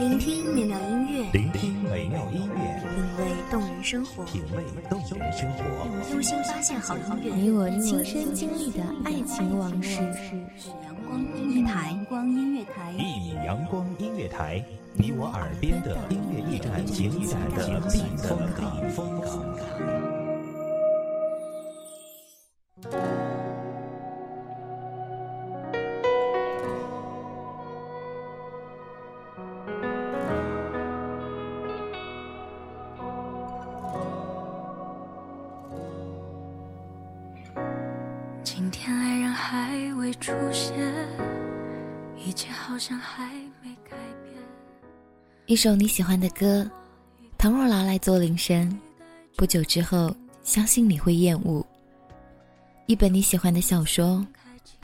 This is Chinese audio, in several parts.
聆听美妙音乐，聆听美妙音乐，品味动人生活，品味动人生活，用心发现好音乐，你我亲身经历的爱情往事。阳光音乐台，阳光音乐台，一米阳光音乐台，你我耳边的音乐驿站，情感的避风港。出现，一切好像还没改变。一首你喜欢的歌，倘若拿来做铃声，不久之后，相信你会厌恶。一本你喜欢的小说，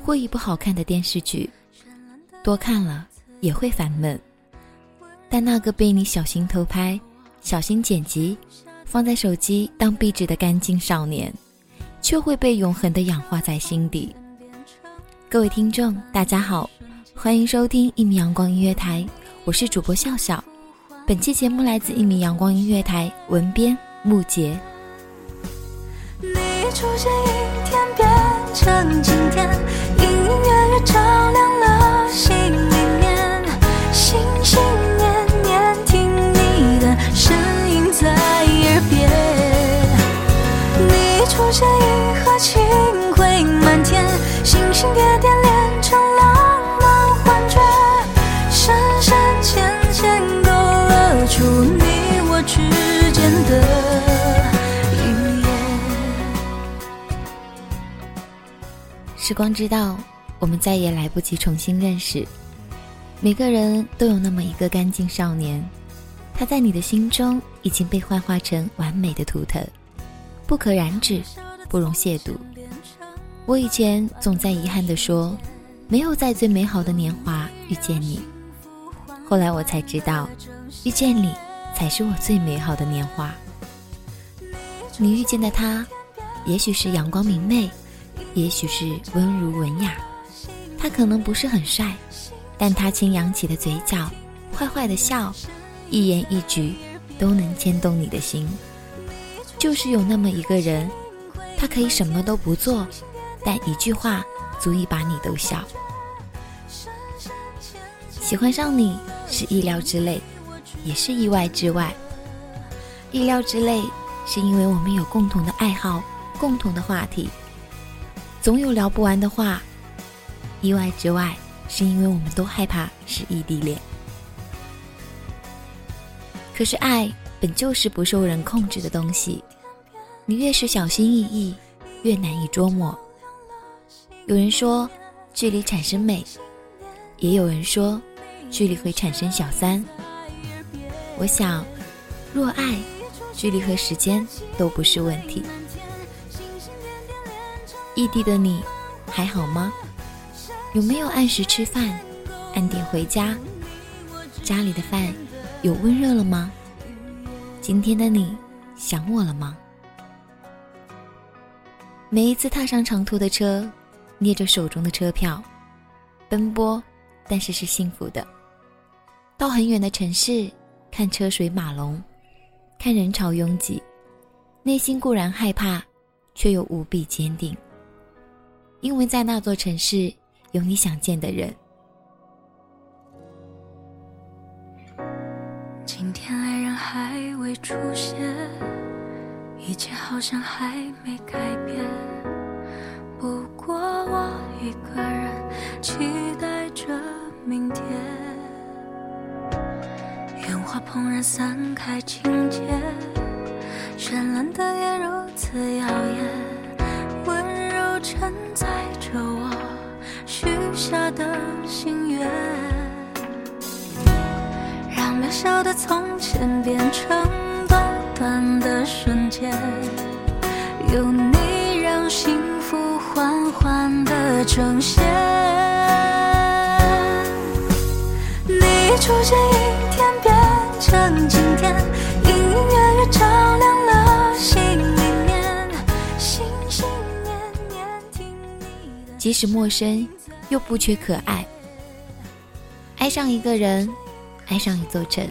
或一部好看的电视剧，多看了也会烦闷。但那个被你小心偷拍、小心剪辑，放在手机当壁纸的干净少年。却会被永恒的氧化在心底。各位听众，大家好，欢迎收听一米阳光音乐台，我是主播笑笑。本期节目来自一米阳光音乐台，文编木杰。你出现一天变成今天，隐隐约约照亮时光知道，我们再也来不及重新认识。每个人都有那么一个干净少年，他在你的心中已经被幻化成完美的图腾，不可染指。不容亵渎。我以前总在遗憾地说，没有在最美好的年华遇见你。后来我才知道，遇见你才是我最美好的年华。你遇见的他，也许是阳光明媚，也许是温儒文雅。他可能不是很帅，但他轻扬起的嘴角，坏坏的笑，一言一举都能牵动你的心。就是有那么一个人。他可以什么都不做，但一句话足以把你逗笑。喜欢上你是意料之内，也是意外之外。意料之内是因为我们有共同的爱好、共同的话题，总有聊不完的话。意外之外是因为我们都害怕是异地恋。可是爱本就是不受人控制的东西。你越是小心翼翼，越难以捉摸。有人说，距离产生美，也有人说，距离会产生小三。我想，若爱，距离和时间都不是问题。异地的你，还好吗？有没有按时吃饭，按点回家？家里的饭有温热了吗？今天的你，想我了吗？每一次踏上长途的车，捏着手中的车票，奔波，但是是幸福的。到很远的城市，看车水马龙，看人潮拥挤，内心固然害怕，却又无比坚定。因为在那座城市，有你想见的人。今天爱人还未出现。一切好像还没改变，不过我一个人期待着明天。烟花怦然散开，情节绚烂的夜如此耀眼，承载着我许下的心愿，让渺小的从前变成。短短的瞬间，有你让幸福缓缓的呈现。你出现一天变成今天，即使陌生，又不缺可爱。爱上一个人，爱上一座城。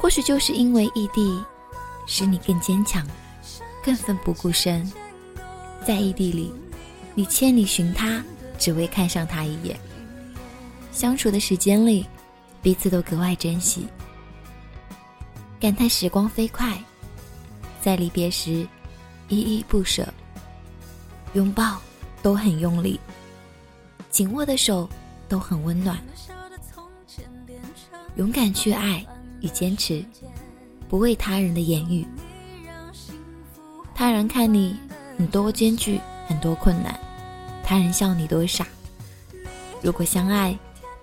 或许就是因为异地，使你更坚强，更奋不顾身。在异地里，你千里寻他，只为看上他一眼。相处的时间里，彼此都格外珍惜，感叹时光飞快，在离别时，依依不舍。拥抱都很用力，紧握的手都很温暖。勇敢去爱与坚持，不为他人的言语。他人看你你多艰巨，很多困难；他人笑你多傻。如果相爱，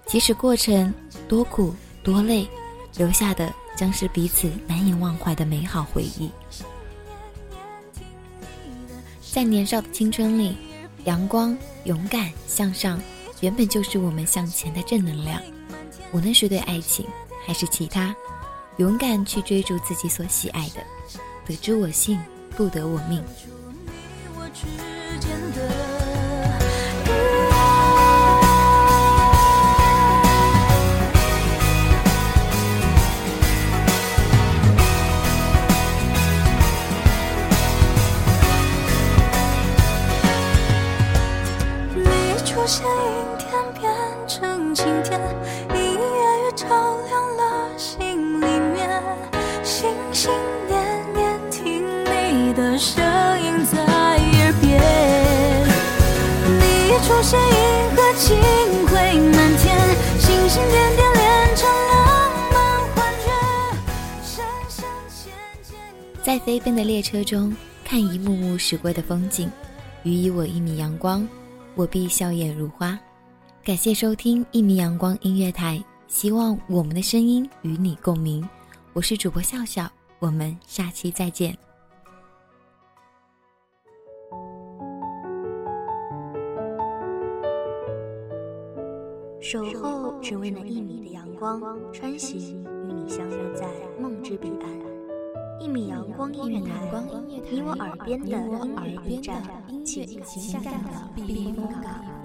即使过程多苦多累，留下的将是彼此难以忘怀的美好回忆。在年少的青春里，阳光、勇敢、向上，原本就是我们向前的正能量。无论是对爱情，还是其他，勇敢去追逐自己所喜爱的，得之我幸，不得我命。现阴天变成晴天，隐隐约约照亮了心里面，心心念念听你的声音在耳边，你一出现，银河尽会满天，星星点点。在飞奔的列车中，看一幕幕驶过的风景，予以我一米阳光我必笑靥如花。感谢收听一米阳光音乐台，希望我们的声音与你共鸣。我是主播笑笑，我们下期再见。守候只为那一米的阳光，穿行与你相约在梦之彼岸。一米阳光音乐台，你我耳边的音乐驿站，情感的避风港。